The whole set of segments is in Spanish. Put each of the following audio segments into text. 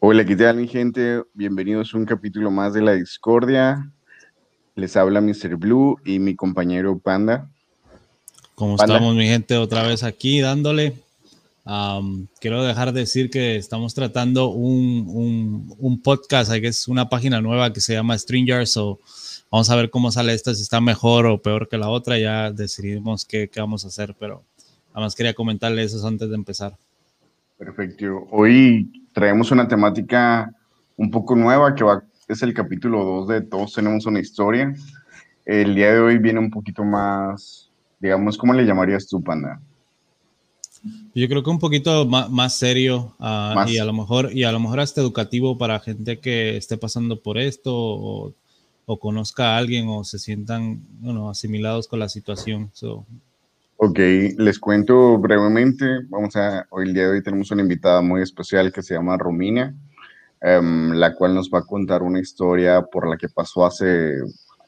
Hola, ¿qué tal mi gente? Bienvenidos a un capítulo más de La Discordia. Les habla Mr. Blue y mi compañero Panda. ¿Cómo estamos mi gente? Otra vez aquí dándole. quiero dejar de decir que estamos tratando un, un, podcast, que es una página nueva que se llama Stringer, so vamos a ver cómo sale esta, si está mejor o peor que la otra, ya decidimos qué, qué vamos a hacer, pero además quería comentarle eso antes de empezar. Perfecto. Hoy traemos una temática un poco nueva que va, es el capítulo 2 de Todos tenemos una historia. El día de hoy viene un poquito más, digamos, ¿cómo le llamarías tú, Panda? Yo creo que un poquito más, serio ah, y a lo mejor y a lo mejor hasta educativo para gente que esté pasando por esto o, conozca a alguien o se sientan bueno, asimilados con la situación. Ok, les cuento brevemente. Vamos a, hoy el día de hoy tenemos una invitada muy especial que se llama Romina, em, la cual nos va a contar una historia por la que pasó hace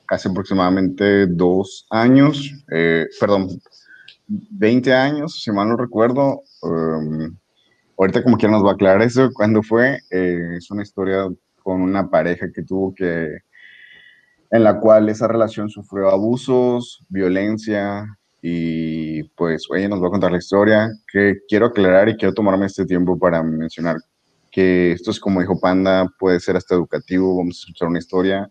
casi aproximadamente dos años, eh, perdón, 20 años, si mal no recuerdo. Em, ahorita como quiera nos va a aclarar eso, cuándo fue. Eh, es una historia con una pareja que tuvo que, en la cual esa relación sufrió abusos, violencia, y pues ella nos va a contar la historia que quiero aclarar y quiero tomarme este tiempo para mencionar que esto es como dijo Panda, puede ser hasta educativo, vamos a escuchar una historia,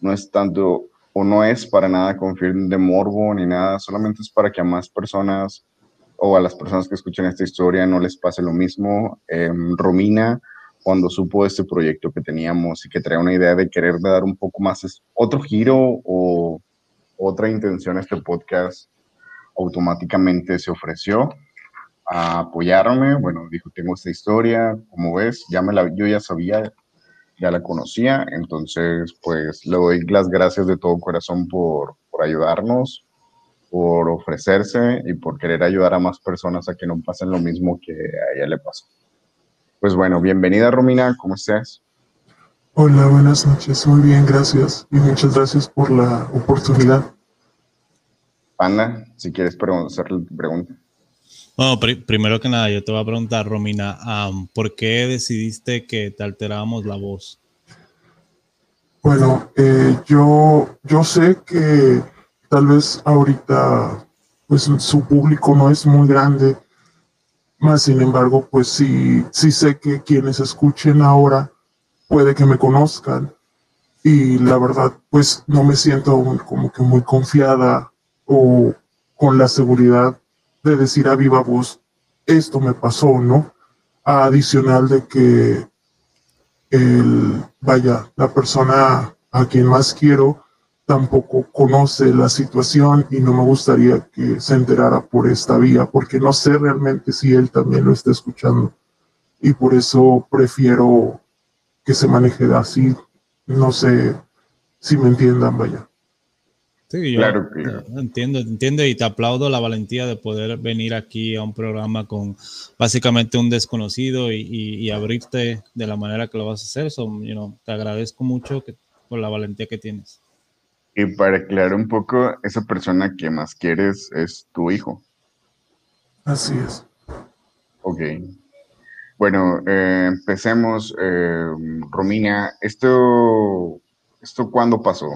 no es tanto o no es para nada con fin de morbo ni nada, solamente es para que a más personas o a las personas que escuchen esta historia no les pase lo mismo. Em, Romina, cuando supo este proyecto que teníamos y que traía una idea de querer dar un poco más otro giro o otra intención a este podcast, automáticamente se ofreció a apoyarme. Bueno, dijo, tengo esta historia, como ves, ya me la, yo ya sabía, ya la conocía, entonces pues le doy las gracias de todo corazón por, por ayudarnos, por ofrecerse y por querer ayudar a más personas a que no pasen lo mismo que a ella le pasó. Pues bueno, bienvenida Romina, ¿cómo estás? Hola, buenas noches, muy bien, gracias y muchas gracias por la oportunidad. Panda, si quieres hacerle tu pregunta. Bueno, primero que nada, yo te voy a preguntar, Romina, ¿por qué decidiste que te alteráramos la voz? Bueno, eh, yo, yo sé que tal vez ahorita pues su público no es muy grande, más sin embargo, pues sí, sí sé que quienes escuchen ahora puede que me conozcan y la verdad pues no me siento como que muy confiada o con la seguridad de decir a viva voz, esto me pasó, ¿no? Adicional de que el, vaya, la persona a quien más quiero tampoco conoce la situación y no me gustaría que se enterara por esta vía, porque no sé realmente si él también lo está escuchando. Y por eso prefiero que se maneje así. No sé si me entiendan, vaya. Sí, yo claro entiendo, entiendo y te aplaudo la valentía de poder venir aquí a un programa con básicamente un desconocido y, abrirte de la manera que lo vas a hacer. So, te agradezco mucho por la valentía que tienes. Y para aclarar un poco, esa persona que más quieres es tu hijo. Así es. Ok. Bueno, eh, empecemos. Eh, Romina, ¿esto, ¿esto cuándo pasó?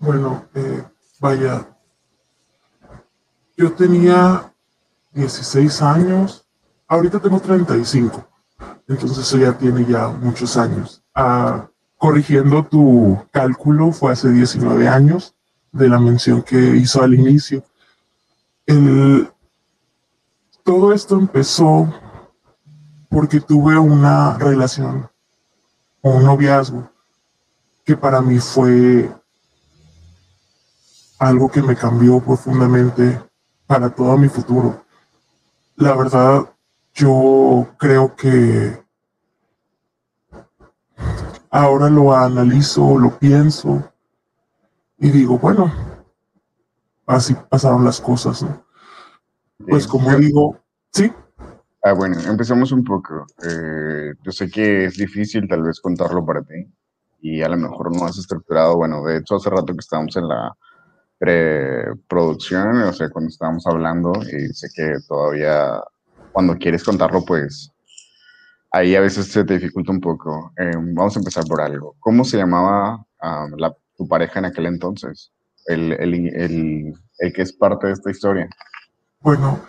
Bueno, eh, vaya, yo tenía 16 años, ahorita tengo 35, entonces eso ya tiene ya muchos años. Ah, corrigiendo tu cálculo, fue hace 19 años de la mención que hizo al inicio. todo esto empezó porque tuve una relación un noviazgo que para mí fue algo que me cambió profundamente para todo mi futuro. La verdad, yo creo que ahora lo analizo, lo pienso y digo, bueno, así pasaron las cosas. Pues como digo, sí. Ah, bueno, empezamos un poco. Eh, yo sé que es difícil tal vez contarlo para ti y a lo mejor no has estructurado, bueno, de hecho hace rato que estábamos en la preproducción, o sea, cuando estábamos hablando, y sé que todavía cuando quieres contarlo, pues ahí a veces se te dificulta un poco. Eh, vamos a empezar por algo. ¿Cómo se llamaba tu pareja en aquel entonces? El, el, el, que es parte de esta historia. Bueno.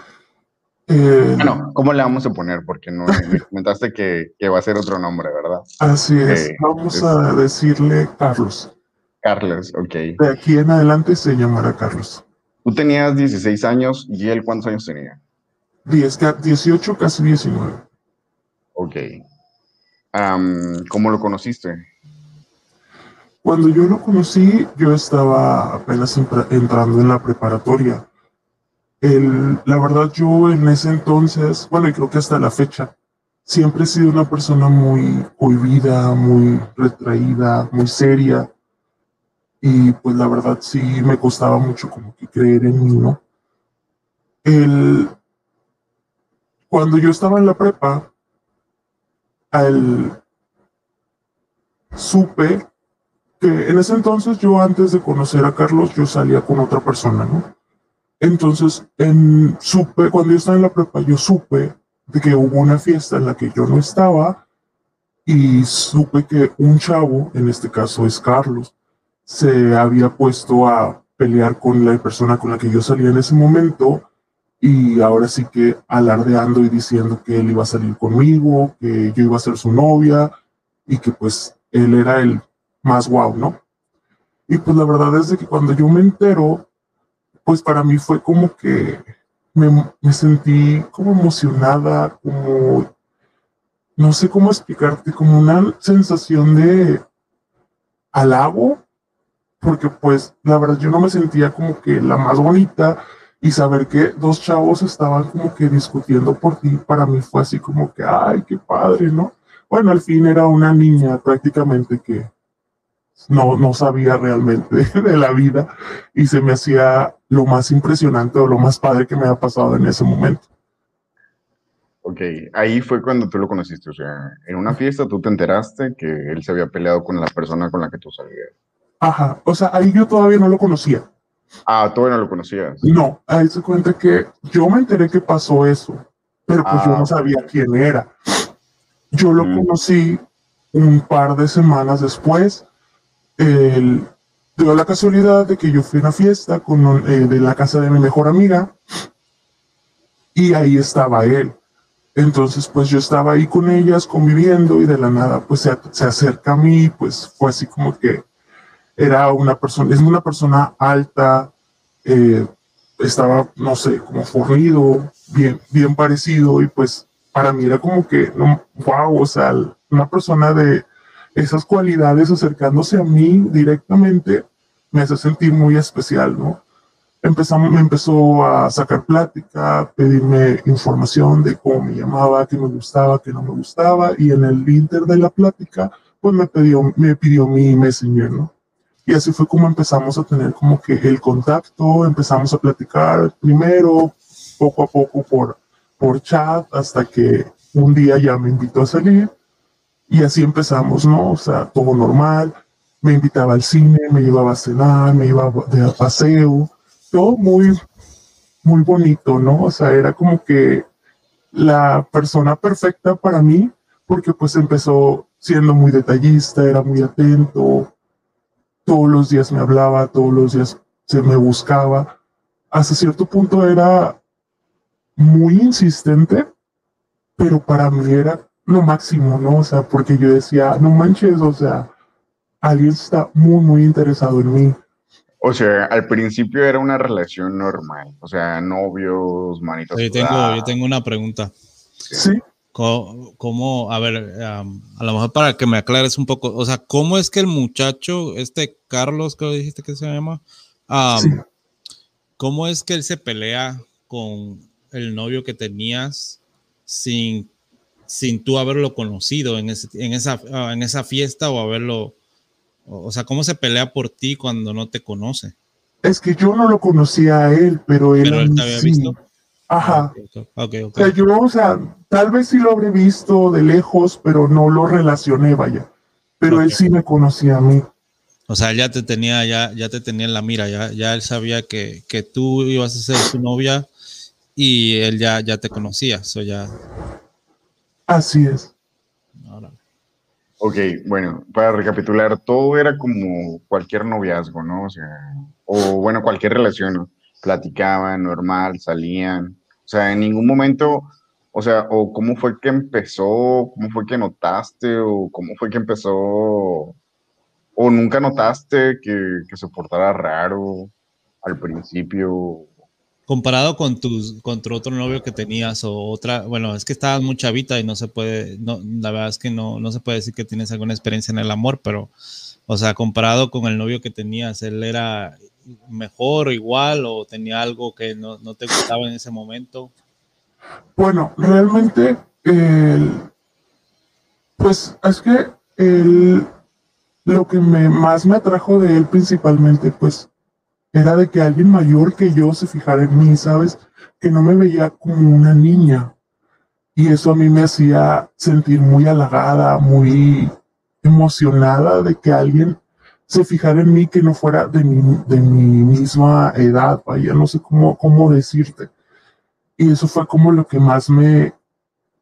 Eh, bueno, ¿cómo le vamos a poner? Porque no me comentaste que, que, va a ser otro nombre, ¿verdad? Así es. Eh, vamos a decirle Carlos. Carlos, ok. De aquí en adelante se llamará Carlos. Tú tenías 16 años y él cuántos años tenía? 10, 18, casi 19. Ok. ¿Cómo lo conociste? Cuando yo lo conocí, yo estaba apenas entrando en la preparatoria. El, la verdad, yo en ese entonces, bueno, y creo que hasta la fecha, siempre he sido una persona muy cohibida, muy retraída, muy seria. Y pues la verdad sí me costaba mucho como que creer en mí, ¿no? El, cuando yo estaba en la prepa, al, supe que en ese entonces yo antes de conocer a Carlos yo salía con otra persona, ¿no? Entonces, en, supe, cuando yo estaba en la prepa, yo supe de que hubo una fiesta en la que yo no estaba y supe que un chavo, en este caso es Carlos, se había puesto a pelear con la persona con la que yo salía en ese momento y ahora sí que alardeando y diciendo que él iba a salir conmigo, que yo iba a ser su novia y que pues él era el más guau, ¿no? Y pues la verdad es de que cuando yo me entero, pues para mí fue como que me, me sentí como emocionada, como, no sé cómo explicarte, como una sensación de halago, porque pues la verdad yo no me sentía como que la más bonita, y saber que dos chavos estaban como que discutiendo por ti, para mí fue así como que, ay, qué padre, ¿no? Bueno, al fin era una niña prácticamente que no, no sabía realmente de la vida y se me hacía lo más impresionante o lo más padre que me ha pasado en ese momento. Ok, ahí fue cuando tú lo conociste, o sea, en una fiesta tú te enteraste que él se había peleado con la persona con la que tú salías. Ajá, o sea, ahí yo todavía no lo conocía. Ah, todavía no lo conocías. No, ahí se cuenta que yo me enteré que pasó eso, pero pues yo no ah. sabía quién era. Yo lo conocí un par de semanas después. El, dio la casualidad de que yo fui a una fiesta con, eh, de la casa de mi mejor amiga y ahí estaba él. Entonces, pues yo estaba ahí con ellas conviviendo y de la nada, pues se, se acerca a mí, pues fue así como que era una persona, es una persona alta, eh, estaba, no sé, como fornido, bien, bien parecido, y pues para mí era como que, no, wow, o sea, una persona de esas cualidades acercándose a mí directamente me hace sentir muy especial, ¿no? Empezamos, me empezó a sacar plática, pedirme información de cómo me llamaba, qué me gustaba, qué no me gustaba, y en el inter de la plática, pues me pidió, me pidió mi messenger, ¿no? Y así fue como empezamos a tener como que el contacto, empezamos a platicar primero, poco a poco por, por chat, hasta que un día ya me invitó a salir y así empezamos, ¿no? O sea, todo normal, me invitaba al cine, me llevaba a cenar, me iba de paseo, todo muy, muy bonito, ¿no? O sea, era como que la persona perfecta para mí, porque pues empezó siendo muy detallista, era muy atento, todos los días me hablaba, todos los días se me buscaba. Hasta cierto punto era muy insistente, pero para mí era lo máximo, ¿no? O sea, porque yo decía, no manches, o sea, alguien está muy, muy interesado en mí. O sea, al principio era una relación normal, o sea, novios, manitos. Yo tengo, yo tengo una pregunta. Sí. ¿Cómo, a ver, a lo mejor para que me aclares un poco, o sea, cómo es que el muchacho, este Carlos, que dijiste que se llama, cómo es que él se pelea con el novio que tenías sin, sin tú haberlo conocido en, en, esa, ah, en esa fiesta o haberlo, o sea, cómo se pelea por ti cuando no te conoce? Es que yo no lo conocía a él, pero él, pero él te había visto. Ajá. Ah, okay, okay. O sea, yo, o sea, tal vez sí lo habré visto de lejos, pero no lo relacioné, vaya. Pero él sí me conocía a mí. O sea, ya te tenía, ya, ya te tenía en la mira, ya, ya él sabía que, que tú ibas a ser su novia y él ya, ya te conocía, eso ya. Así es. Ok, bueno, para recapitular, todo era como cualquier noviazgo, ¿no? O sea, o bueno, cualquier relación, Platicaban, normal, salían. O sea, en ningún momento, o sea, o cómo fue que empezó, cómo fue que notaste, o cómo fue que empezó, o nunca notaste que, que se portara raro al principio, comparado con tus con tu otro novio que tenías o otra, bueno, es que estabas muy chavita y no se puede, no, la verdad es que no, no se puede decir que tienes alguna experiencia en el amor, pero, o sea, comparado con el novio que tenías, él era mejor o igual o tenía algo que no, no te gustaba en ese momento. Bueno, realmente, pues es que lo que me, más me atrajo de él principalmente, pues era de que alguien mayor que yo se fijara en mí, ¿sabes? Que no me veía como una niña. Y eso a mí me hacía sentir muy halagada, muy emocionada de que alguien se fijara en mí que no fuera de mi, de mi misma edad, vaya, no sé cómo, cómo decirte. Y eso fue como lo que más me,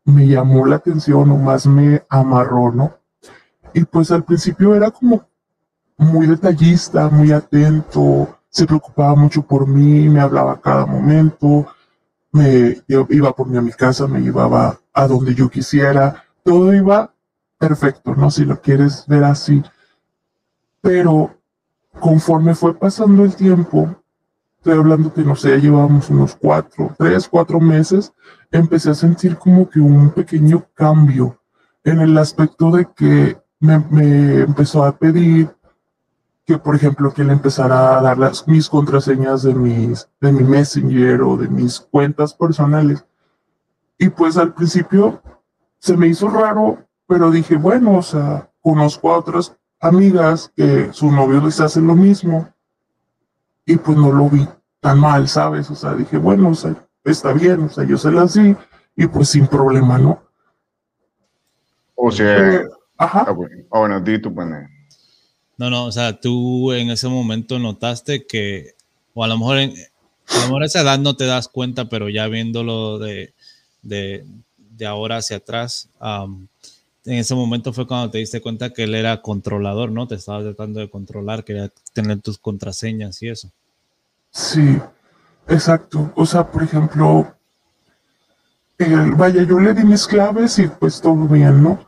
me llamó la atención o más me amarró, ¿no? Y pues al principio era como muy detallista, muy atento, se preocupaba mucho por mí, me hablaba a cada momento, me iba por mí a mi casa, me llevaba a donde yo quisiera, todo iba perfecto, ¿no? Si lo quieres ver así. Pero conforme fue pasando el tiempo, estoy hablando que no sé, llevábamos unos cuatro, tres, cuatro meses, empecé a sentir como que un pequeño cambio en el aspecto de que me, me empezó a pedir que, por ejemplo, que le empezara a dar las, mis contraseñas de, mis, de mi Messenger o de mis cuentas personales. Y pues al principio se me hizo raro, pero dije, bueno, o sea, conozco a otras amigas que sus novios les hacen lo mismo y pues no lo vi tan mal, ¿sabes? O sea, dije, bueno, o sea, está bien, o sea, yo se las di y pues sin problema, ¿no? O sea, ajá. Ah, bueno, ah, bueno, di tu panel. No, no, o sea, tú en ese momento notaste que, o a lo mejor, en, a lo mejor a esa edad no te das cuenta, pero ya viéndolo de, de, de ahora hacia atrás, en ese momento fue cuando te diste cuenta que él era controlador, ¿no? Te estaba tratando de controlar, quería tener tus contraseñas y eso. Sí, exacto. O sea, por ejemplo, vaya, yo le di mis claves y pues todo bien, ¿no?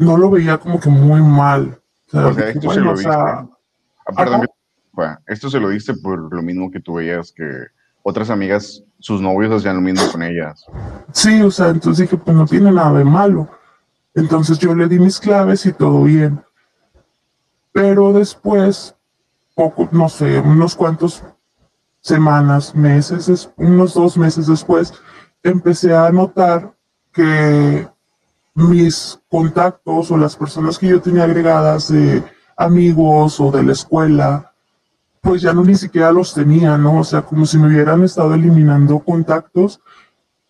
No lo veía como que muy mal o sea, esto se lo. Ah, perdón, esto se lo diste por lo mismo que tú veías que otras amigas, sus novios hacían lo mismo con ellas. Sí, o sea, entonces dije, pues no tiene nada de malo. Entonces yo le di mis claves y todo bien. Pero después, poco, no sé, unos cuantos semanas, meses, unos dos meses después, empecé a notar que mis contactos o las personas que yo tenía agregadas de amigos o de la escuela, pues ya no ni siquiera los tenía, ¿no? O sea, como si me hubieran estado eliminando contactos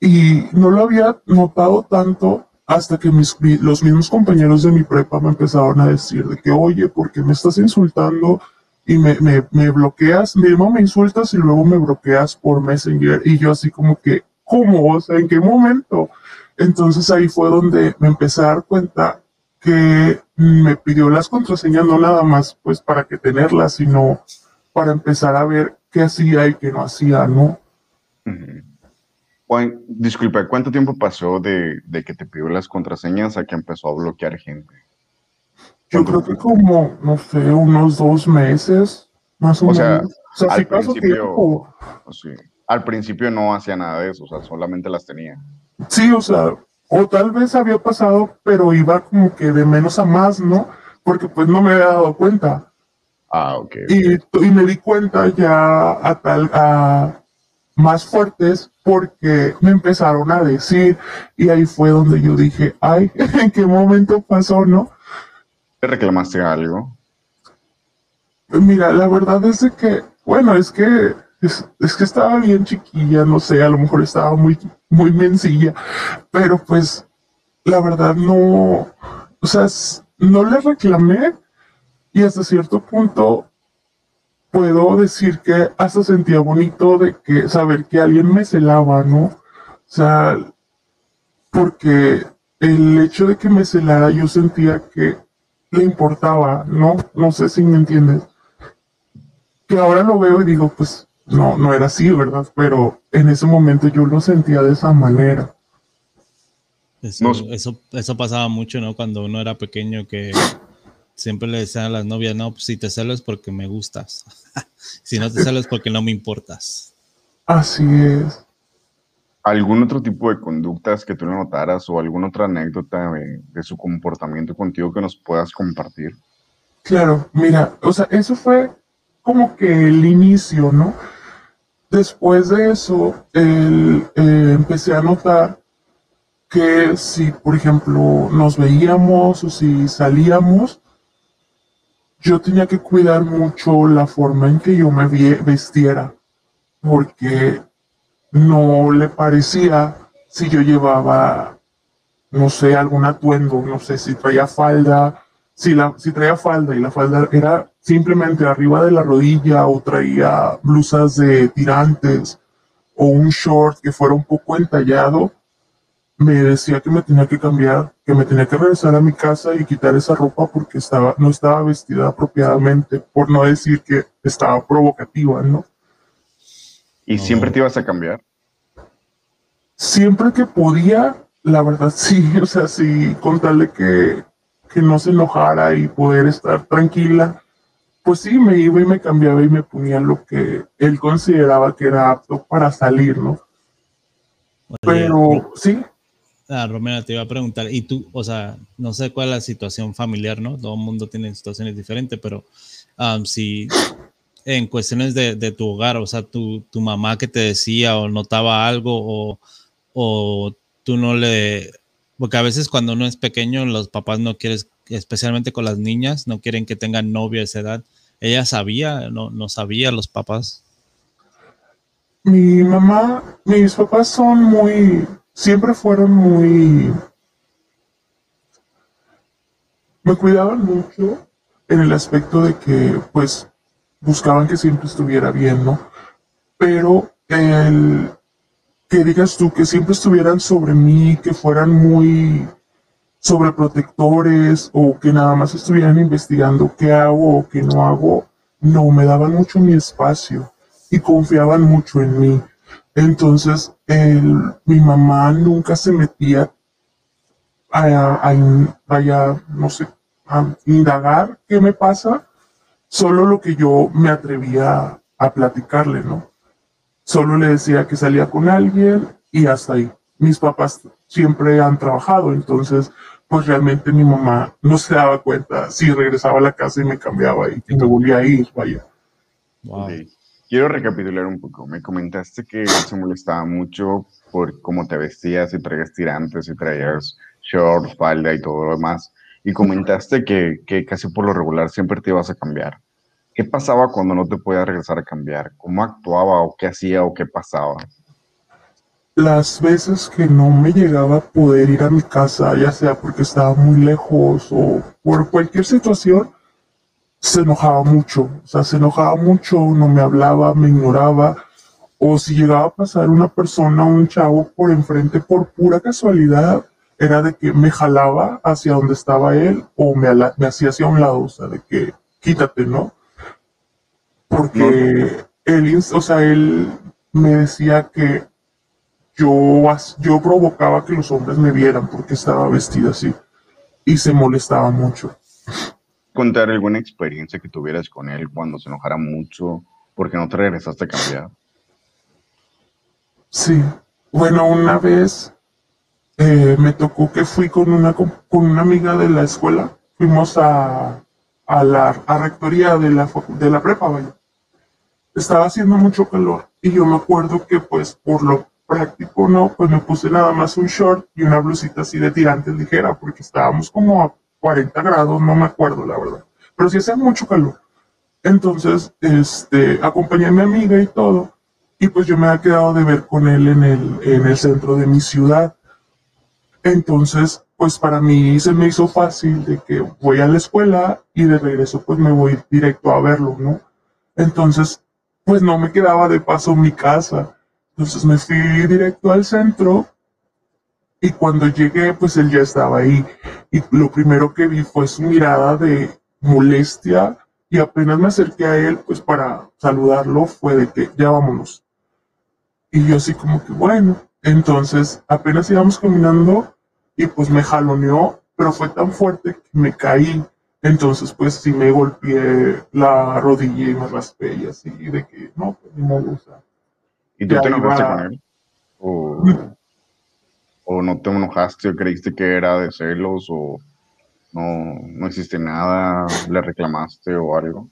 y no lo había notado tanto hasta que mis, los mismos compañeros de mi prepa me empezaron a decir de que, oye, ¿por qué me estás insultando? Y me, me, me bloqueas, mismo me insultas y luego me bloqueas por Messenger. Y yo así como que, ¿cómo? O sea, ¿en qué momento? Entonces ahí fue donde me empecé a dar cuenta que me pidió las contraseñas no nada más pues para que tenerlas, sino para empezar a ver qué hacía y qué no hacía, ¿no? disculpa, ¿cuánto tiempo pasó de, que te pidió las contraseñas a que empezó a bloquear gente? Yo creo que como, no sé, unos dos meses, más o, menos. o sea, al, principio, al principio no hacía nada de eso, o sea, solamente las tenía. Sí, o sea, o tal vez había pasado, pero iba como que de menos a más, ¿no? Porque pues no me había dado cuenta. Ah, ok. Y, y me di cuenta ya a tal, a más fuertes porque me empezaron a decir y ahí fue donde yo dije, ay, ¿en qué momento pasó, no? ¿Te reclamaste algo? Mira, la verdad es que, bueno, es que es, que estaba bien chiquilla, no sé, a lo mejor estaba muy, muy mencilla, pero pues la verdad no, o sea, no le reclamé y hasta cierto punto puedo decir que hasta sentía bonito de que saber que alguien me celaba, ¿no? O sea, porque el hecho de que me celara yo sentía que le importaba, ¿no? No sé si me entiendes. Que ahora lo veo y digo, pues no, no era así, ¿verdad? Pero en ese momento yo lo sentía de esa manera. Eso, eso, eso pasaba mucho, ¿no? Cuando uno era pequeño que siempre le decían a las novias, no, pues si te celo es porque me gustas. si no te celo es porque no me importas. Así es. ¿Algún otro tipo de conductas que tú le notaras o alguna otra anécdota de, de, su comportamiento contigo que nos puedas compartir? Claro, mira, o sea, eso fue como que el inicio, ¿no? Después de eso, el, eh, empecé a notar que si, por ejemplo, nos veíamos o si salíamos, yo tenía que cuidar mucho la forma en que yo me vestiera, porque no le parecía si yo llevaba, no sé, algún atuendo, no sé si traía falda, si, la, si traía falda y la falda era simplemente arriba de la rodilla o traía blusas de tirantes o un short que fuera un poco entallado, me decía que me tenía que cambiar, que me tenía que regresar a mi casa y quitar esa ropa porque estaba, no estaba vestida apropiadamente, por no decir que estaba provocativa, ¿no? ¿Y siempre te ibas a cambiar? Siempre que podía, la verdad sí, o sea, sí, contarle que, que no se enojara y poder estar tranquila, pues sí, me iba y me cambiaba y me ponía lo que él consideraba que era apto para salir, ¿no? Pero sí, Ah, Romero, te iba a preguntar, y tú, o sea, no sé cuál es la situación familiar, ¿no? Todo el mundo tiene situaciones diferentes, pero um, si en cuestiones de, de, tu hogar, o sea, tu, tu, mamá que te decía o notaba algo o, o tú no le... Porque a veces cuando uno es pequeño, los papás no quieren, especialmente con las niñas, no quieren que tengan novia a esa edad. ¿Ella sabía? ¿No, no sabía los papás? Mi mamá, mis papás son muy siempre fueron muy... Me cuidaban mucho en el aspecto de que, pues, buscaban que siempre estuviera bien, ¿no? Pero el que digas tú que siempre estuvieran sobre mí, que fueran muy sobreprotectores o que nada más estuvieran investigando qué hago o qué no hago, no, me daban mucho mi espacio y confiaban mucho en mí. Entonces, mi mamá nunca se metía a, a, no sé, a indagar qué me pasa, solo lo que yo me atrevía a platicarle, ¿no? Solo le decía que salía con alguien y hasta ahí. Mis papás siempre han trabajado, entonces, pues realmente mi mamá no se daba cuenta si regresaba a la casa y me cambiaba y que me volvía a ir, vaya. Quiero recapitular un poco. Me comentaste que se molestaba mucho por cómo te vestías, si traías tirantes, si traías short, falda y todo lo demás. Y comentaste que, que casi por lo regular siempre te ibas a cambiar. ¿Qué pasaba cuando no te podías regresar a cambiar? ¿Cómo actuaba o qué hacía o qué pasaba? Las veces que no me llegaba a poder ir a mi casa, ya sea porque estaba muy lejos o por cualquier situación, se enojaba mucho, o sea, se enojaba mucho, no me hablaba, me ignoraba, o si llegaba a pasar una persona, un chavo por enfrente por pura casualidad, era de que me jalaba hacia donde estaba él o me, me hacía hacia un lado, o sea, de que quítate, ¿no? Porque él, o sea, él me decía que yo, yo provocaba que los hombres me vieran porque estaba vestida así y se molestaba mucho contar alguna experiencia que tuvieras con él cuando se enojara mucho porque no te regresaste a cambiar? Sí, bueno, una vez eh, me tocó que fui con una, con una amiga de la escuela, fuimos a, a la a rectoría de la, de la prepa, vaya. Estaba haciendo mucho calor y yo me acuerdo que pues por lo práctico, no, pues me puse nada más un short y una blusita así de tirantes ligera porque estábamos como a 40 grados, no me acuerdo la verdad, pero sí hacía mucho calor. Entonces, este, acompañé a mi amiga y todo, y pues yo me había quedado de ver con él en el, en el centro de mi ciudad. Entonces, pues para mí se me hizo fácil de que voy a la escuela y de regreso pues me voy directo a verlo, ¿no? Entonces, pues no me quedaba de paso mi casa. Entonces me fui directo al centro y cuando llegué, pues él ya estaba ahí. Y lo primero que vi fue su mirada de molestia y apenas me acerqué a él, pues para saludarlo, fue de que ya vámonos. Y yo así como que bueno, entonces apenas íbamos caminando y pues me jaloneó, pero fue tan fuerte que me caí. Entonces pues sí me golpeé la rodilla y me raspé y así, de que no, pues no me gusta. ¿Y tú te enojaste con él? ¿O. ¿O no te enojaste o creíste que era de celos o no, no existe nada, le reclamaste o algo?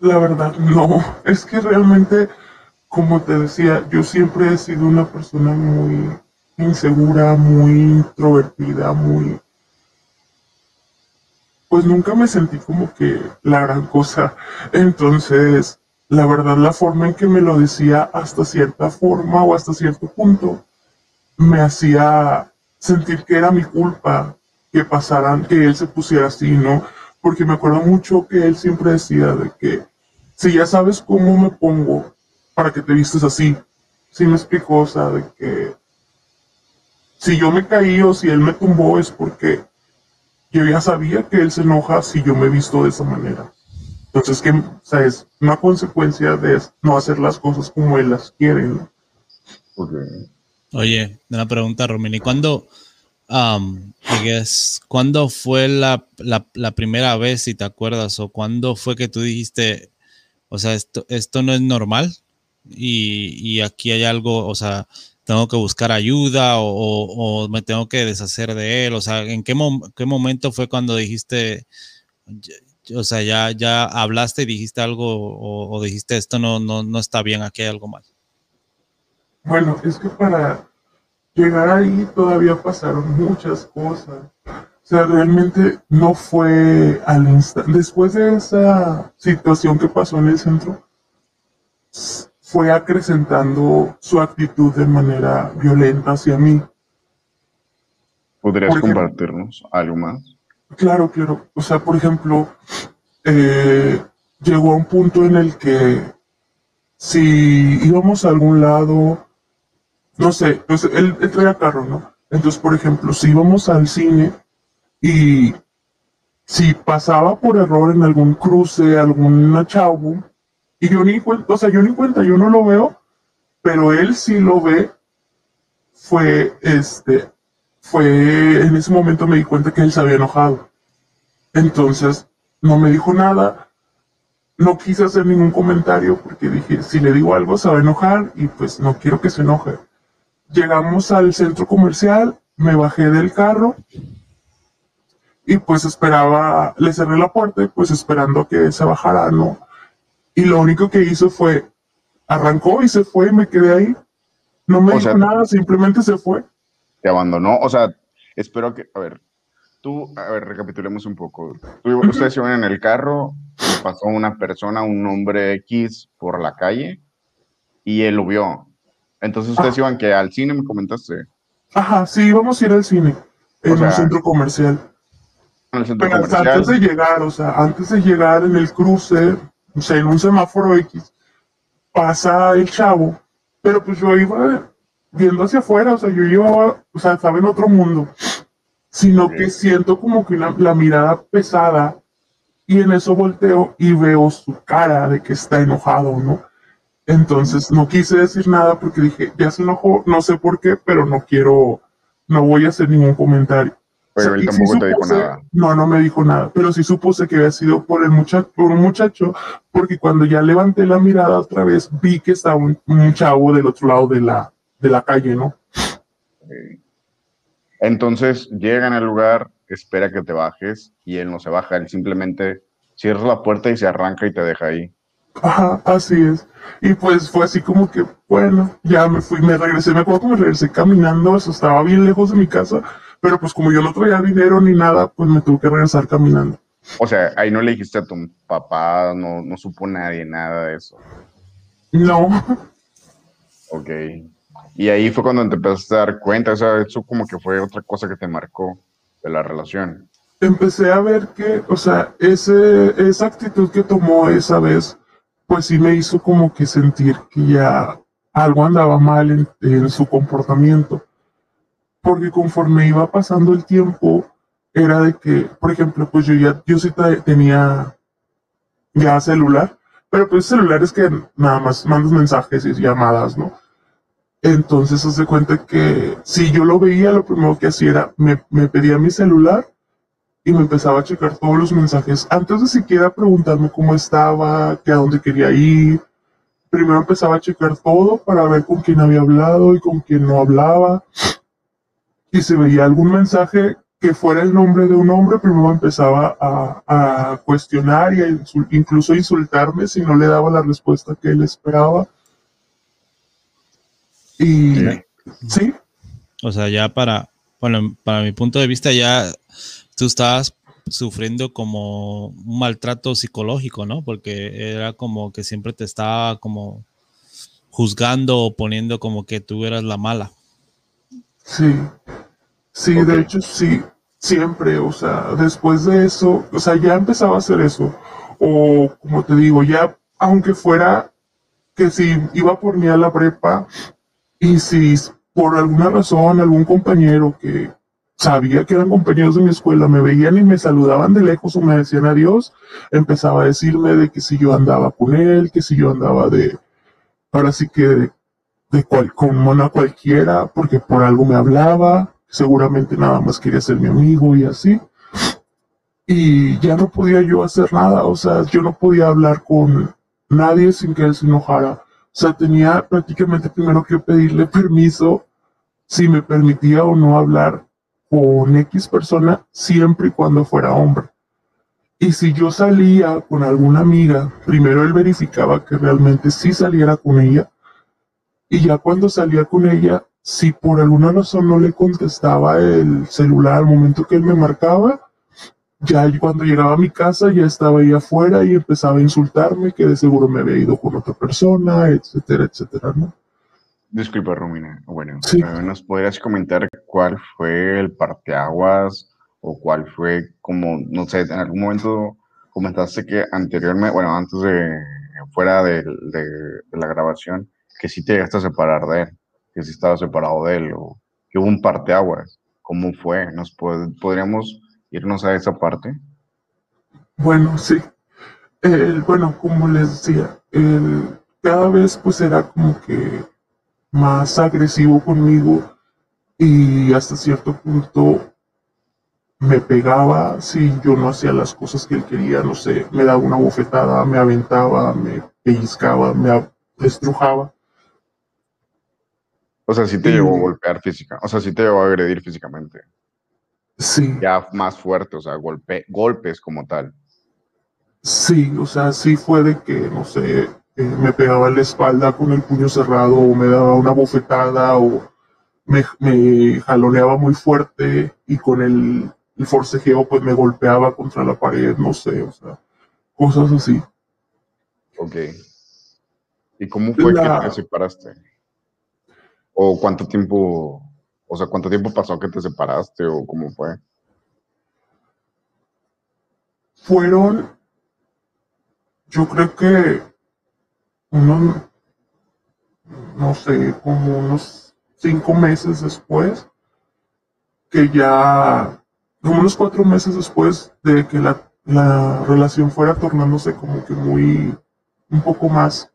La verdad, no. Es que realmente, como te decía, yo siempre he sido una persona muy insegura, muy introvertida, muy... Pues nunca me sentí como que la gran cosa. Entonces, la verdad, la forma en que me lo decía hasta cierta forma o hasta cierto punto me hacía sentir que era mi culpa que pasaran, que él se pusiera así, ¿no? Porque me acuerdo mucho que él siempre decía de que si ya sabes cómo me pongo para que te vistes así, si me explicó, o de que si yo me caí o si él me tumbó es porque yo ya sabía que él se enoja si yo me visto de esa manera. Entonces, que, o sea, es una consecuencia de no hacer las cosas como él las quiere, ¿no? Oye, una pregunta, Romini. ¿Cuándo, um, ¿cuándo fue la, primera vez, si te acuerdas, o cuándo fue que tú dijiste, o sea, esto, esto no es normal y, aquí hay algo, o sea, tengo que buscar ayuda o, me tengo que deshacer de él? O sea, ¿en qué, qué momento fue cuando dijiste, o sea, ya, ya hablaste y dijiste algo o, o dijiste esto no, no, no está bien, aquí hay algo mal? Bueno, es que para llegar ahí todavía pasaron muchas cosas. O sea, realmente no fue al instante. Después de esa situación que pasó en el centro, fue acrecentando su actitud de manera violenta hacia mí. ¿Podrías compartirnos algo más? Claro, claro. O sea, por ejemplo, eh, llegó a un punto en el que si íbamos a algún lado no sé, pues él, traía carro, ¿no? Entonces, por ejemplo, si íbamos al cine y si pasaba por error en algún cruce, algún chavo, y yo ni cuenta, o sea, yo ni cuenta, yo no lo veo, pero él sí lo ve, fue, este, fue, en ese momento me di cuenta que él se había enojado. Entonces, no me dijo nada, no quise hacer ningún comentario porque dije, si le digo algo se va a enojar y pues no quiero que se enoje. Llegamos al centro comercial, me bajé del carro y pues esperaba, le cerré la puerta pues esperando que se bajara, ¿no? Y lo único que hizo fue, arrancó y se fue y me quedé ahí. No me dijo nada, simplemente se fue. Te abandonó, o sea, espero que, a ver, tú, a ver, recapitulemos un poco. Tú, ustedes iban en el carro pasó una persona, un hombre X por la calle y él lo vio. Entonces ustedes iban que al cine, me comentaste. Ajá, sí, íbamos a ir al cine, en el centro comercial. En el centro Pero comercial. antes de llegar, o sea, antes de llegar en el cruce, o sea, en un semáforo X, pasa el chavo, pero pues yo iba viendo hacia afuera, o sea, yo iba, o sea, estaba en otro mundo, sino que siento como que la mirada pesada y en eso volteo y veo su cara de que está enojado, ¿no? Entonces no quise decir nada porque dije, ya se enojó, no sé por qué, pero no quiero, no voy a hacer ningún comentario. Pero él tampoco te dijo nada. No, no me dijo nada, pero sí supuse que había sido por el muchacho, por un muchacho, porque cuando ya levanté la mirada otra vez, vi que estaba un, chavo del otro lado de la, de la calle, ¿no? Entonces llegan al lugar, espera que te bajes y él no se baja, él simplemente cierra la puerta y se arranca y te deja ahí. Ajá, así es. Y pues fue así como que, bueno, ya me fui, me regresé, me acuerdo que me regresé caminando, eso estaba bien lejos de mi casa, pero pues como yo no traía dinero ni nada, pues me tuve que regresar caminando. O sea, ahí no le dijiste a tu papá, no, no supo nadie nada de eso. No. Ok. Y ahí fue cuando te empezaste a dar cuenta, o sea, eso como que fue otra cosa que te marcó de la relación. Empecé a ver que, o sea, ese, esa actitud que tomó esa vez, pues sí me hizo como que sentir que ya algo andaba mal en, su comportamiento. Porque conforme iba pasando el tiempo, era de que, por ejemplo, pues yo ya, yo sí tenía ya celular, pero pues celulares que nada más mandas mensajes y llamadas, ¿no? Entonces se cuenta que si yo lo veía, lo primero que hacía era, me, me pedía mi celular y me empezaba a checar todos los mensajes antes de siquiera preguntarme cómo estaba, que a dónde quería ir. Primero empezaba a checar todo para ver con quién había hablado y con quién no hablaba. Y si veía algún mensaje que fuera el nombre de un hombre, primero empezaba a, cuestionar y a incluso insultarme si no le daba la respuesta que él esperaba. Y sí. O sea, ya para, bueno, para mi punto de vista, ya tú estabas sufriendo como un maltrato psicológico, ¿no? Porque era como que siempre te estaba como juzgando o poniendo como que tú eras la mala. Sí, sí, de hecho sí, siempre, o sea, después de eso, o sea, ya empezaba a hacer eso. O como te digo, ya, aunque fuera que si iba por mí a la prepa y si por alguna razón algún compañero que, sabía que eran compañeros de mi escuela, me veían y me saludaban de lejos o me decían adiós, empezaba a decirme de que si yo andaba con él, que si yo andaba de, ahora sí que de, de cual, con mona cualquiera, porque por algo me hablaba, seguramente nada más quería ser mi amigo y así. Y ya no podía yo hacer nada, o sea, yo no podía hablar con nadie sin que él se enojara. Sea, tenía prácticamente primero que pedirle permiso si me permitía o no hablar con X persona siempre y cuando fuera hombre. Y si yo salía con alguna amiga, primero él verificaba que realmente sí saliera con ella. Y ya cuando salía con ella, si por alguna razón no le contestaba el celular al momento que él me marcaba, ya cuando llegaba a mi casa ya estaba ahí afuera y empezaba a insultarme que de seguro me había ido con otra persona, etcétera, etcétera, ¿no? Disculpa, Romina. Bueno, ¿nos podrías comentar cuál fue el parteaguas o cuál fue como, no sé, en algún momento comentaste que anteriormente, bueno, antes de, fuera de, la grabación, que sí te llegaste a separar de él, que sí estaba separado de él, o que hubo un parteaguas. ¿Cómo fue? ¿Nos podríamos irnos a esa parte? Bueno, sí. bueno, como les decía, cada vez pues era como que más agresivo conmigo y hasta cierto punto me pegaba si yo no hacía las cosas que él quería, no sé, me daba una bofetada, me aventaba, me pellizcaba, me estrujaba. O sea, sí te llevó a golpear física, o sea, sí te llevó a agredir físicamente. Sí. Ya más fuerte, o sea, golpe, golpes como tal. Sí, o sea, sí fue de que, no sé, me pegaba en la espalda con el puño cerrado o me daba una bofetada o me, jaloneaba muy fuerte y con el, forcejeo pues me golpeaba contra la pared, no sé, o sea, cosas así. Ok. ¿Y cómo fue que te separaste? ¿O cuánto tiempo, o sea, cuánto tiempo pasó que te separaste o cómo fue? Fueron, yo creo que unos, no sé, como unos cinco meses después, que ya, como unos cuatro meses después de que la, relación fuera tornándose como que muy, un poco más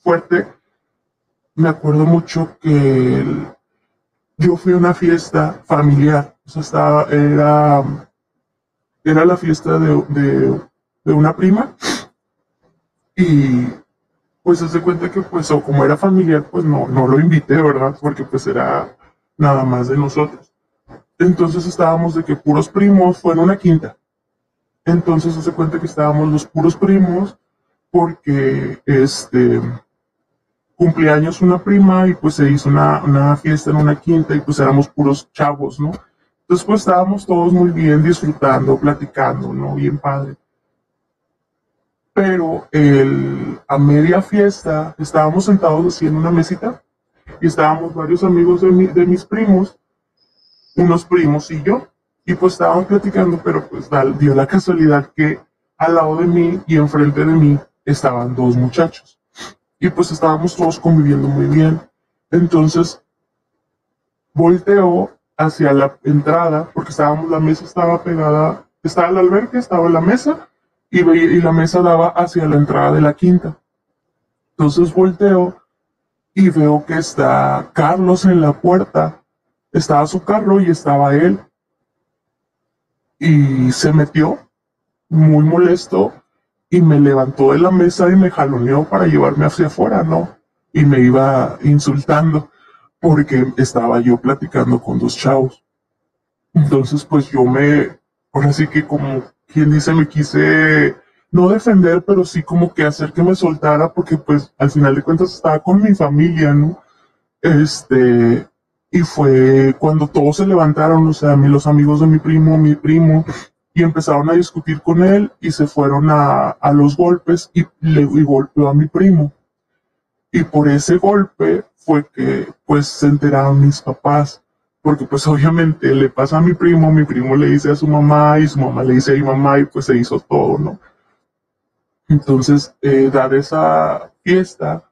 fuerte, me acuerdo mucho que yo fui a una fiesta familiar, o sea, estaba, era, era la fiesta de, de, de una prima y pues se cuenta que pues o como era familiar, pues no, no lo invité, ¿verdad? Porque pues era nada más de nosotros. Entonces estábamos de que puros primos, fue en una quinta. Entonces se cuenta que estábamos los puros primos porque este cumpleaños una prima y pues se hizo una, una fiesta en una quinta y pues éramos puros chavos, ¿no? Entonces pues estábamos todos muy bien disfrutando, platicando, ¿no? Bien padre pero el, a media fiesta estábamos sentados así en una mesita y estábamos varios amigos de, de mis primos, unos primos y yo, y pues estábamos platicando, pero pues dio la casualidad que al lado de mí y enfrente de mí estaban dos muchachos. Y pues estábamos todos conviviendo muy bien. Entonces, volteó hacia la entrada, porque estábamos, la mesa estaba pegada, estaba el albergue, estaba la mesa, y, y la mesa daba hacia la entrada de la quinta. Entonces volteo y veo que está Carlos en la puerta. Estaba su carro y estaba él. Y se metió, muy molesto, y me levantó de la mesa y me jaloneó para llevarme hacia afuera, ¿no? Y me iba insultando porque estaba yo platicando con dos chavos. Entonces, pues yo me, ahora sí que como quien dice, me quise no defender, pero sí como que hacer que me soltara, porque pues al final de cuentas estaba con mi familia, ¿no? Este, y fue cuando todos se levantaron, o sea, los amigos de mi primo, mi primo, y empezaron a discutir con él y se fueron a, a los golpes y, le, y golpeó a mi primo. Y por ese golpe fue que pues se enteraron mis papás, porque pues obviamente le pasa a mi primo, mi primo le dice a su mamá y su mamá le dice a mi mamá y pues se hizo todo, ¿no? Entonces, eh, dar esa fiesta,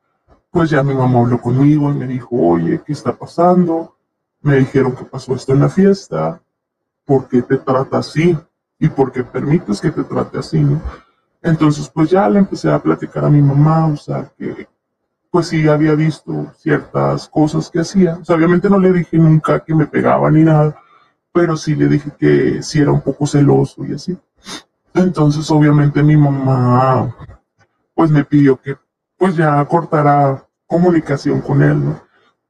pues ya mi mamá habló conmigo y me dijo, oye, ¿qué está pasando? Me dijeron que pasó esto en la fiesta, ¿por qué te trata así? ¿Y por qué permites que te trate así? ¿no? Entonces, pues ya le empecé a platicar a mi mamá, o sea, que pues sí había visto ciertas cosas que hacía. O sea, obviamente no le dije nunca que me pegaba ni nada, pero sí le dije que sí era un poco celoso y así. Entonces, obviamente mi mamá, pues me pidió que pues ya cortara comunicación con él, ¿no?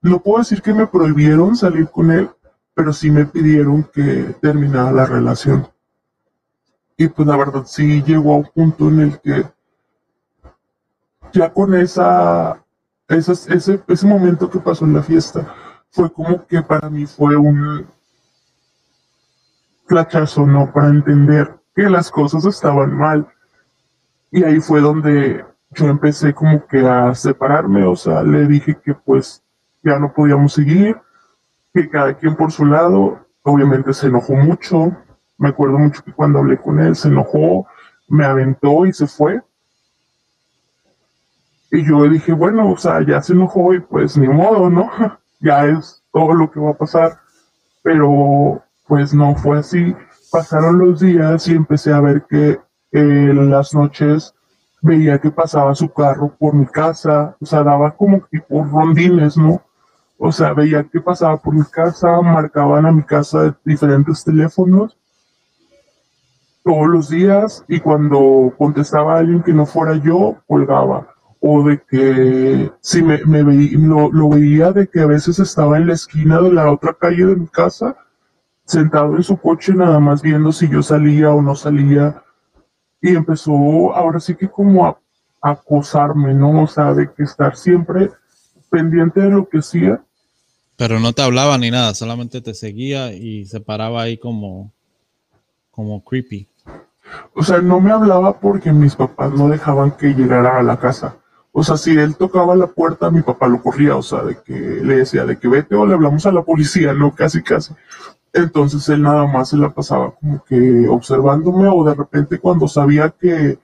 No puedo decir que me prohibieron salir con él, pero sí me pidieron que terminara la relación. Y pues la verdad sí llegó a un punto en el que ya con esa, ese, ese momento que pasó en la fiesta, fue como que para mí fue un flachazo, ¿no? Para entender que las cosas estaban mal. Y ahí fue donde yo empecé como que a separarme, o sea, le dije que pues ya no podíamos seguir, que cada quien por su lado, obviamente se enojó mucho, me acuerdo mucho que cuando hablé con él se enojó, me aventó y se fue. Y yo dije, bueno, o sea, ya se enojó y pues ni modo, ¿no? ya es todo lo que va a pasar. Pero pues no fue así pasaron los días y empecé a ver que en las noches veía que pasaba su carro por mi casa, o sea, daba como tipo rondines, ¿no? O sea, veía que pasaba por mi casa, marcaban a mi casa diferentes teléfonos todos los días y cuando contestaba a alguien que no fuera yo, colgaba. O de que si me, me lo, veía de que a veces estaba en la esquina de la otra calle de mi casa sentado en su coche nada más viendo si yo salía o no salía y empezó ahora sí que como a, acosarme, ¿no? O sea, de que estar siempre pendiente de lo que hacía. Pero no te hablaba ni nada, solamente te seguía y se paraba ahí como, como creepy. O sea, no me hablaba porque mis papás no dejaban que llegara a la casa. O sea, si él tocaba la puerta, mi papá lo corría, o sea, de que le decía de que vete o le hablamos a la policía, no, casi, casi. Entonces él nada más se la pasaba como que observándome o de repente cuando sabía que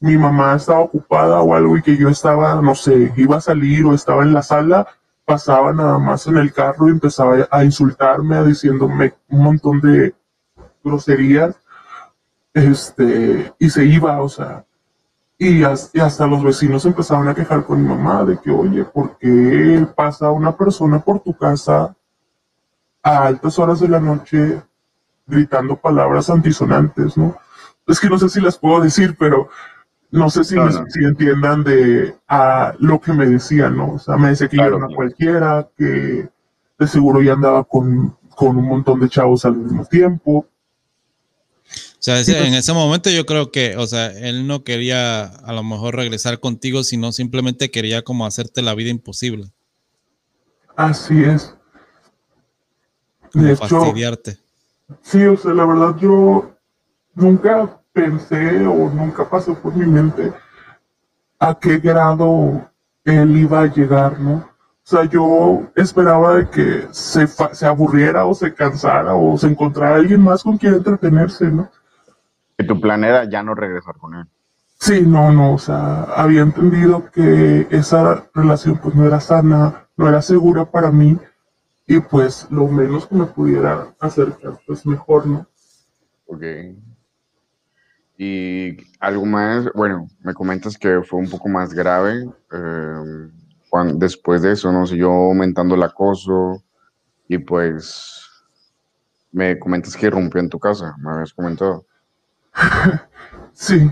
mi mamá estaba ocupada o algo y que yo estaba, no sé, iba a salir o estaba en la sala, pasaba nada más en el carro y empezaba a insultarme, a diciéndome un montón de groserías, este, y se iba, o sea, y, hasta los vecinos empezaban a quejar con mi mamá de que, oye, ¿por qué pasa una persona por tu casa a altas horas de la noche gritando palabras antisonantes, ¿no? Es que no sé si las puedo decir, pero no sé si, si entiendan de a lo que me decían, ¿no? O sea, me decía que yo era una cualquiera, que de seguro ya andaba con, con un montón de chavos al mismo tiempo. O sea, en ese momento yo creo que, o sea, él no quería a lo mejor regresar contigo, sino simplemente quería como hacerte la vida imposible. Así es de fastidiarte. sí, o sea, la verdad yo nunca pensé o nunca pasó por mi mente a qué grado él iba a llegar, ¿no? O sea, yo esperaba de que se, se aburriera o se cansara o se encontrara alguien más con quien entretenerse, ¿no? Que tu plan era ya no regresar con él. Sí, no, no, o sea, había entendido que esa relación pues no era sana, no era segura para mí y pues lo menos que me pudiera acercar pues mejor, ¿no? Ok. Y algo más, bueno, me comentas que fue un poco más grave. Eh, cuando, después de eso, ¿no? Siguió aumentando el acoso y pues me comentas que rompió en tu casa, me habías comentado. sí.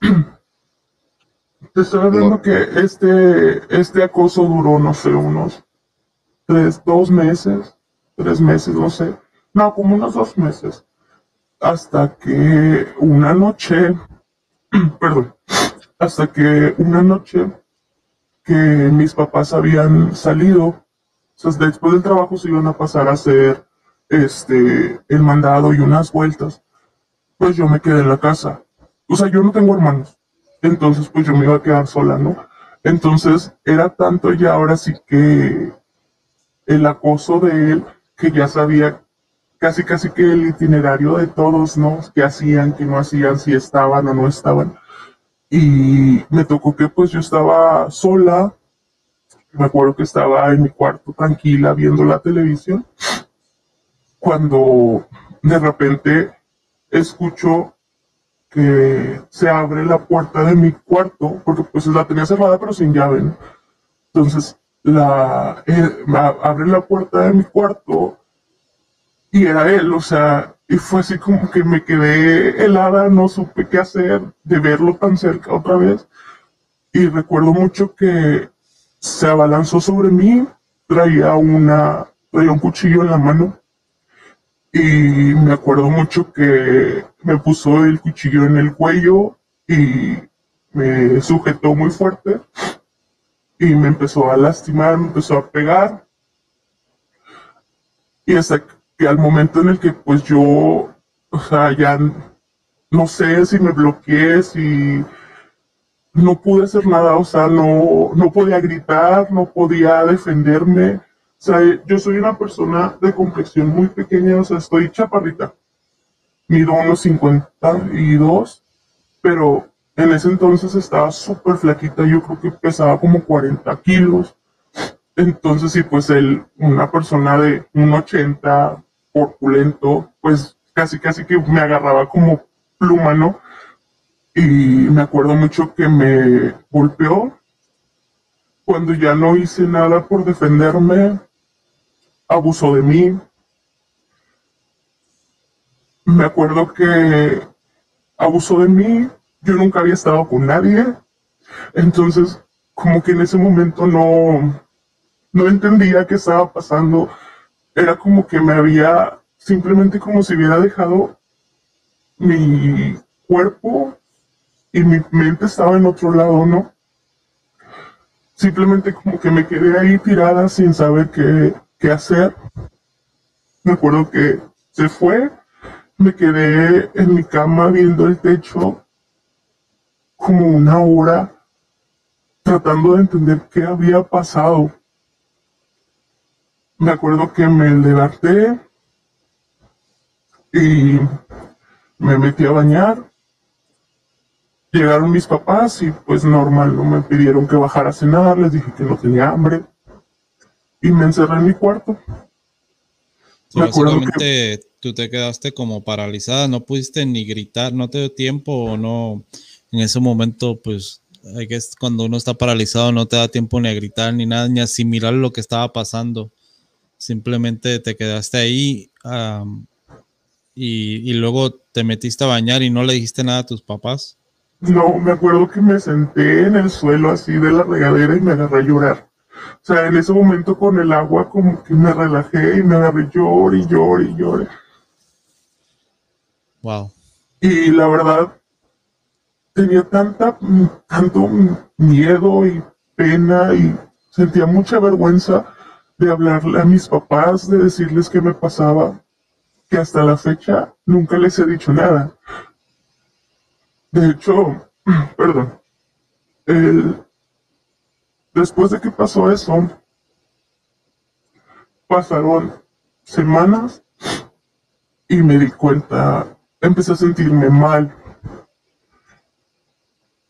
Te estoy hablando que este, este acoso duró, no sé, unos tres, dos meses, tres meses, no sé. No, como unos dos meses. Hasta que una noche, perdón, hasta que una noche que mis papás habían salido, después del trabajo se iban a pasar a hacer este, el mandado y unas vueltas, pues yo me quedé en la casa. O sea, yo no tengo hermanos, entonces pues yo me iba a quedar sola, ¿no? Entonces era tanto ya ahora sí que el acoso de él, que ya sabía casi casi que el itinerario de todos, ¿no? Que hacían, que no hacían, si estaban o no estaban. Y me tocó que pues yo estaba sola, me acuerdo que estaba en mi cuarto tranquila viendo la televisión cuando de repente escucho que se abre la puerta de mi cuarto, porque pues la tenía cerrada pero sin llave, Entonces la, eh, abre la puerta de mi cuarto y era él, o sea, y fue así como que me quedé helada, no supe qué hacer de verlo tan cerca otra vez. Y recuerdo mucho que se abalanzó sobre mí, traía una, traía un cuchillo en la mano y me acuerdo mucho que me puso el cuchillo en el cuello y me sujetó muy fuerte y me empezó a lastimar, me empezó a pegar. Y hasta que al momento en el que pues yo, o sea, ya no sé si me bloqueé, si no pude hacer nada, o sea, no, no podía gritar, no podía defenderme sea, yo soy una persona de complexión muy pequeña, o sea, estoy chaparrita. Mido unos 52, pero en ese entonces estaba súper flaquita, yo creo que pesaba como 40 kilos. Entonces, sí, pues él, una persona de un 80, corpulento, pues casi, casi que me agarraba como pluma, ¿no? Y me acuerdo mucho que me golpeó. Cuando ya no hice nada por defenderme, abusó de mí. Me acuerdo que abusó de mí, yo nunca había estado con nadie, entonces como que en ese momento no, no entendía qué estaba pasando, era como que me había, simplemente como si hubiera dejado mi cuerpo y mi mente estaba en otro lado, ¿no? Simplemente como que me quedé ahí tirada sin saber qué, qué hacer. Me acuerdo que se fue, me quedé en mi cama viendo el techo como una hora tratando de entender qué había pasado. Me acuerdo que me levanté y me metí a bañar. Llegaron mis papás y pues normal, no me pidieron que bajara a cenar, les dije que no tenía hambre y me encerré en mi cuarto. Básicamente tú te quedaste como paralizada, no pudiste ni gritar, no te dio tiempo o no, en ese momento pues hay que cuando uno está paralizado no te da tiempo ni a gritar ni nada, ni a asimilar lo que estaba pasando. Simplemente te quedaste ahí y, y luego te metiste a bañar y no le dijiste nada a tus papás. No, me acuerdo que me senté en el suelo así de la regadera y me agarré a llorar. O sea, en ese momento con el agua como que me relajé y me agarré llore y llore y llore. Wow. Y la verdad, tenía tanta, tanto miedo y pena y sentía mucha vergüenza de hablarle a mis papás, de decirles qué me pasaba, que hasta la fecha nunca les he dicho nada. De hecho, perdón, el, Después de que pasó eso, pasaron semanas y me di cuenta, empecé a sentirme mal.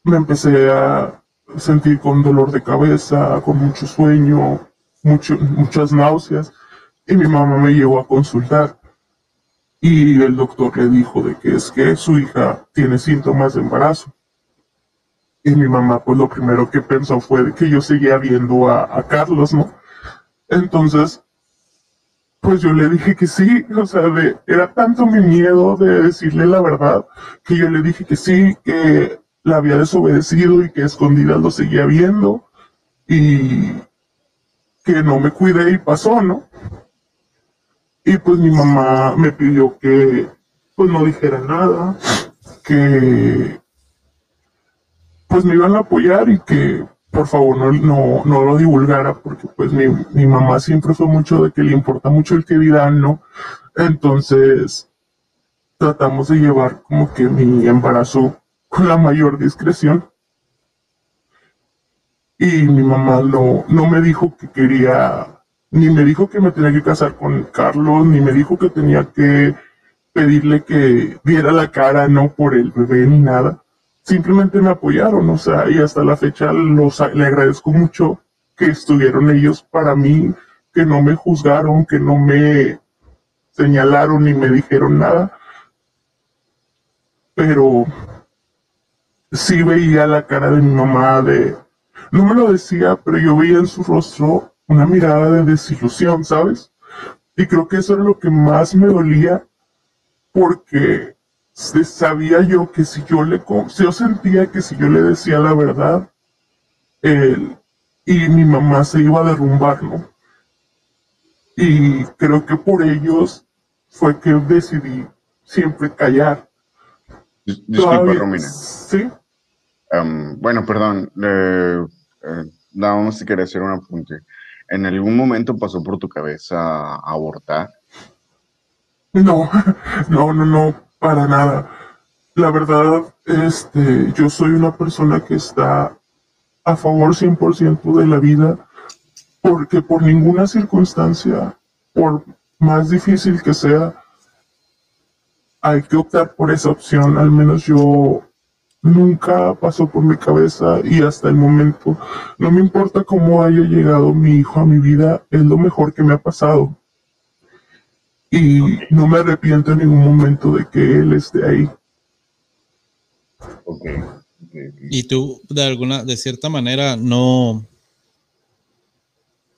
me empecé a sentir con dolor de cabeza, con mucho sueño, muchas náuseas, y mi mamá me llevó a consultar. Y el doctor le dijo de que es que su hija tiene síntomas de embarazo. Y mi mamá, pues lo primero que pensó fue que yo seguía viendo a, Carlos, ¿no? Entonces, pues yo le dije que sí, o sea, era tanto mi miedo de decirle la verdad que yo le dije que sí, que la había desobedecido y que escondidas lo seguía viendo y que no me cuidé y pasó, ¿no? Y pues mi mamá me pidió que pues no dijera nada, que pues me iban a apoyar y que por favor no, no, no lo divulgara porque pues mi, mi, mamá siempre fue mucho de que le importa mucho el que dirán, ¿no? Entonces tratamos de llevar como que mi embarazo con la mayor discreción. Y mi mamá no, no me dijo que quería, ni me dijo que me tenía que casar con Carlos, ni me dijo que tenía que pedirle que diera la cara, no por el bebé ni nada simplemente me apoyaron, o sea, y hasta la fecha los, le agradezco mucho que estuvieron ellos para mí, que no me juzgaron, que no me señalaron ni me dijeron nada. Pero sí veía la cara de mi mamá de, no me lo decía, pero yo veía en su rostro una mirada de desilusión, ¿sabes? Y creo que eso era lo que más me dolía porque sabía yo que si yo le, yo sentía que si yo le decía la verdad, él y mi mamá se iba a derrumbar, ¿no? Y creo que por ellos fue que decidí siempre callar. Disculpa, Romina. Sí. bueno, perdón. Eh, nada más si quería hacer un apunte. ¿En algún momento pasó por tu cabeza abortar? No, no, no, no para nada. La verdad, este, yo soy una persona que está a favor 100% de la vida porque por ninguna circunstancia, por más difícil que sea, hay que optar por esa opción. Al menos yo nunca pasó por mi cabeza y hasta el momento no me importa cómo haya llegado mi hijo a mi vida, es lo mejor que me ha pasado y no me arrepiento en ningún momento de que él esté ahí. Okay. Y tú, de alguna, de cierta manera, no,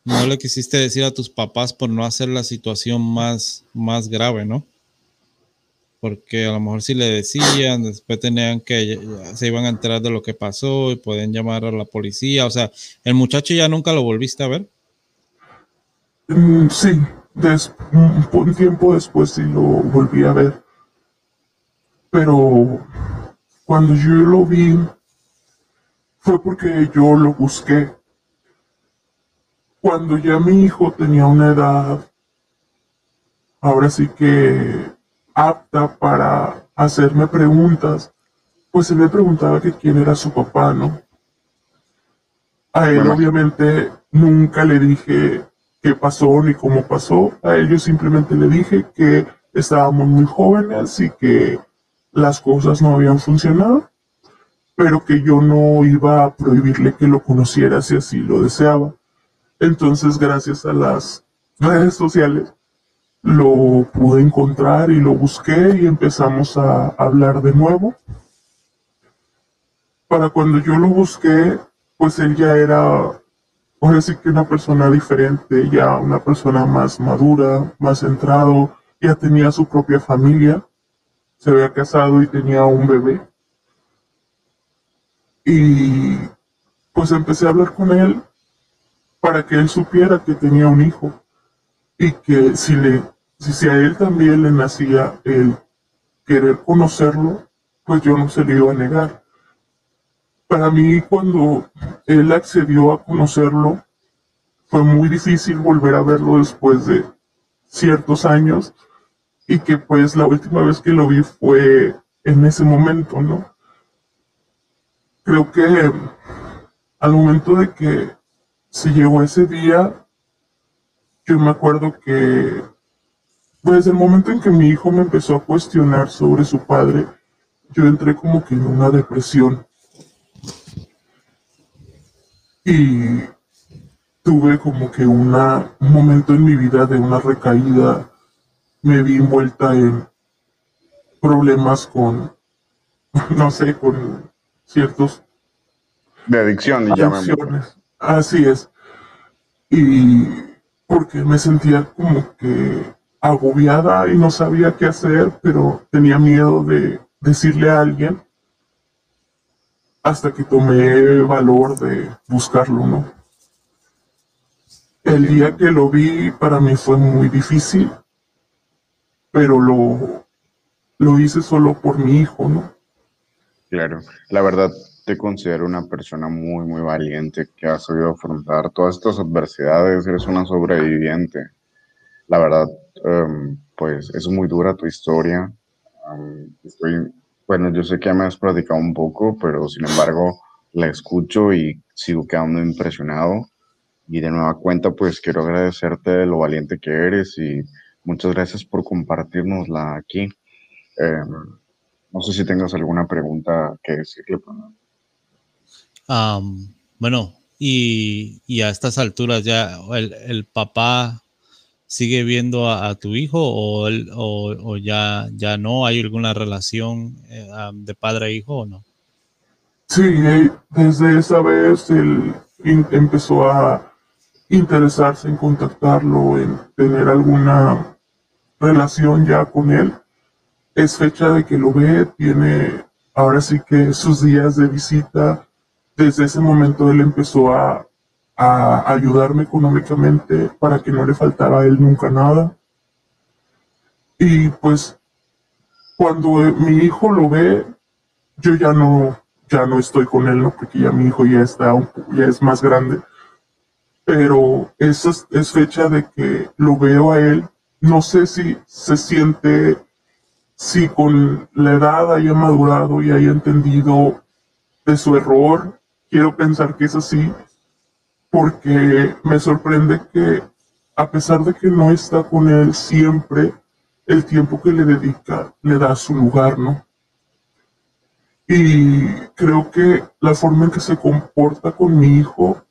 no le quisiste decir a tus papás por no hacer la situación más, más grave, ¿no? Porque a lo mejor si le decían, después tenían que, se iban a enterar de lo que pasó y pueden llamar a la policía. O sea, ¿el muchacho ya nunca lo volviste a ver? Mm, sí, un tiempo después sí lo volví a ver. Pero cuando yo lo vi, fue porque yo lo busqué. Cuando ya mi hijo tenía una edad, ahora sí que apta para hacerme preguntas, pues él me preguntaba que quién era su papá, ¿no? A él obviamente nunca le dije qué pasó ni cómo pasó. A él yo simplemente le dije que estábamos muy jóvenes y que las cosas no habían funcionado, pero que yo no iba a prohibirle que lo conociera si así lo deseaba. Entonces, gracias a las redes sociales, lo pude encontrar y lo busqué y empezamos a hablar de nuevo. Para cuando yo lo busqué, pues él ya era ahora sí que una persona diferente, ya una persona más madura, más centrado, ya tenía su propia familia, se había casado y tenía un bebé. Y pues empecé a hablar con él para que él supiera que tenía un hijo y que si le si a él también le nacía el querer conocerlo, pues yo no se le iba a negar para mí cuando él accedió a conocerlo, fue muy difícil volver a verlo después de ciertos años y que pues la última vez que lo vi fue en ese momento, ¿no? Creo que al momento de que se llegó ese día, yo me acuerdo que pues el momento en que mi hijo me empezó a cuestionar sobre su padre, yo entré como que en una depresión Y tuve como que una, un momento en mi vida de una recaída. Me vi envuelta en problemas con, no sé, con ciertos... De adicción, adicciones. Así es. Y porque me sentía como que agobiada y no sabía qué hacer, pero tenía miedo de decirle a alguien hasta que tomé valor de buscarlo, ¿no? El día que lo vi para mí fue muy difícil, pero lo, lo hice solo por mi hijo, ¿no? Claro, la verdad te considero una persona muy, muy valiente que ha sabido afrontar todas estas adversidades, eres una sobreviviente. La verdad, em, pues es muy dura tu historia. estoy bueno, yo sé que me has platicado un poco, pero sin embargo la escucho y sigo quedando impresionado. Y de nueva cuenta, pues quiero agradecerte de lo valiente que eres y muchas gracias por compartirnosla aquí. Em, no sé si tengas alguna pregunta que decirle. bueno, y, y, a estas alturas ya el, el papá sigue viendo a, tu hijo o, o, ya, ya no? ¿Hay alguna relación eh, de padre a hijo o no? Sí, eh, desde esa vez él empezó a interesarse en contactarlo, en tener alguna relación ya con él. Es fecha de que lo ve, tiene ahora sí que sus días de visita. Desde ese momento él empezó a a ayudarme económicamente para que no le faltara a él nunca nada. Y pues cuando mi hijo lo ve, yo ya no, ya no estoy con él, ¿no? Porque ya mi hijo ya está, ya es más grande. Pero esa es, fecha de que lo veo a él. No sé si se siente, si con la edad haya madurado y haya entendido de su error. Quiero pensar que es así porque me sorprende que a pesar de que no está con él siempre, el tiempo que le dedica le da su lugar, ¿no? Y creo que la forma en que se comporta con mi hijo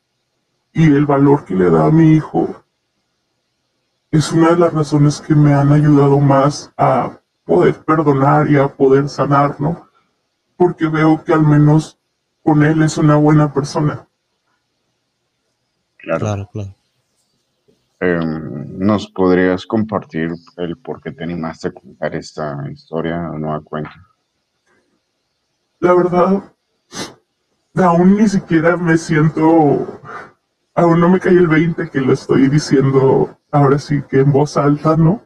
y el valor que le da a mi hijo es una de las razones que me han ayudado más a poder perdonar y a poder sanar, ¿no? Porque veo que al menos con él es una buena persona. Claro, claro. Em, ¿Nos podrías compartir el por qué te animaste a contar esta historia o nueva cuenta? La verdad, aún ni siquiera me siento, aún no me cae el 20 que lo estoy diciendo ahora sí que en voz alta, ¿no?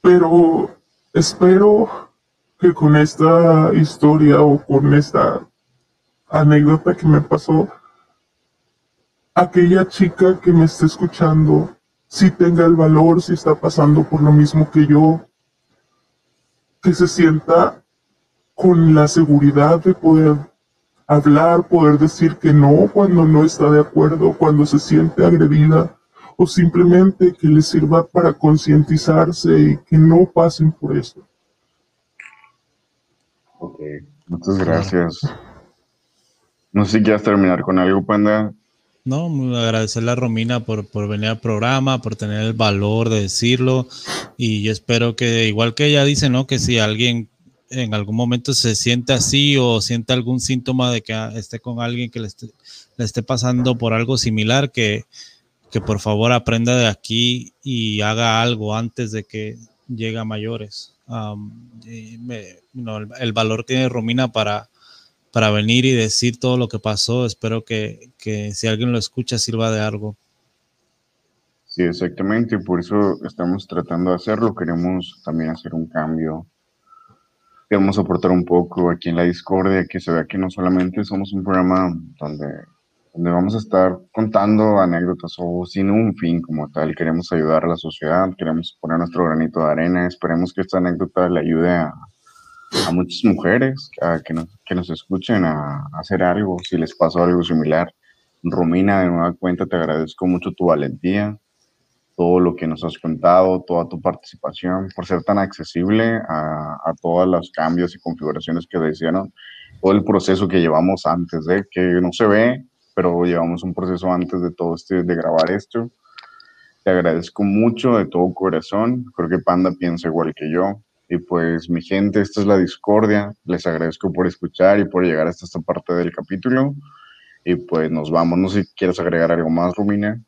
Pero espero que con esta historia o con esta anécdota que me pasó, aquella chica que me esté escuchando, si tenga el valor, si está pasando por lo mismo que yo, que se sienta con la seguridad de poder hablar, poder decir que no cuando no está de acuerdo, cuando se siente agredida, o simplemente que le sirva para concientizarse y que no pasen por eso. Ok, muchas gracias. No sé si quieres terminar con algo, Panda. No, agradecerle a Romina por, por venir al programa, por tener el valor de decirlo. Y yo espero que, igual que ella dice, ¿no? Que si alguien en algún momento se siente así o siente algún síntoma de que esté con alguien que le esté, pasando por algo similar, que, que por favor aprenda de aquí y haga algo antes de que llegue a mayores. el, valor tiene Romina para, para venir y decir todo lo que pasó. Espero que, si alguien lo escucha sirva de algo. Sí, exactamente, por eso estamos tratando de hacerlo. Queremos también hacer un cambio. Queremos aportar un poco aquí en la discordia, que se vea que no solamente somos un programa donde, donde vamos a estar contando anécdotas o sin un fin como tal. Queremos ayudar a la sociedad, queremos poner nuestro granito de arena. Esperemos que esta anécdota le ayude a, a muchas mujeres que, nos, que nos escuchen a, hacer algo, si les pasó algo similar. Romina, de nueva cuenta, te agradezco mucho tu valentía, todo lo que nos has contado, toda tu participación, por ser tan accesible a, a todos los cambios y configuraciones que decían, todo el proceso que llevamos antes de que no se ve, pero llevamos un proceso antes de todo este, de grabar esto. Te agradezco mucho de todo corazón. Creo que Panda piensa igual que yo. Y pues mi gente, esta es la discordia. Les agradezco por escuchar y por llegar hasta esta parte del capítulo. Y pues nos vamos. No sé si quieres agregar algo más, Romina.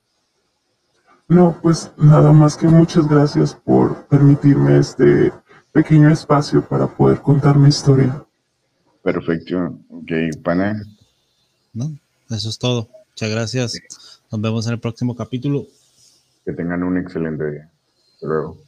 No, pues nada más que muchas gracias por permitirme este pequeño espacio para poder contar mi historia. Perfecto. Ok, pana. No, eso es todo. Muchas gracias. Nos vemos en el próximo capítulo. Que tengan un excelente día. Hasta luego.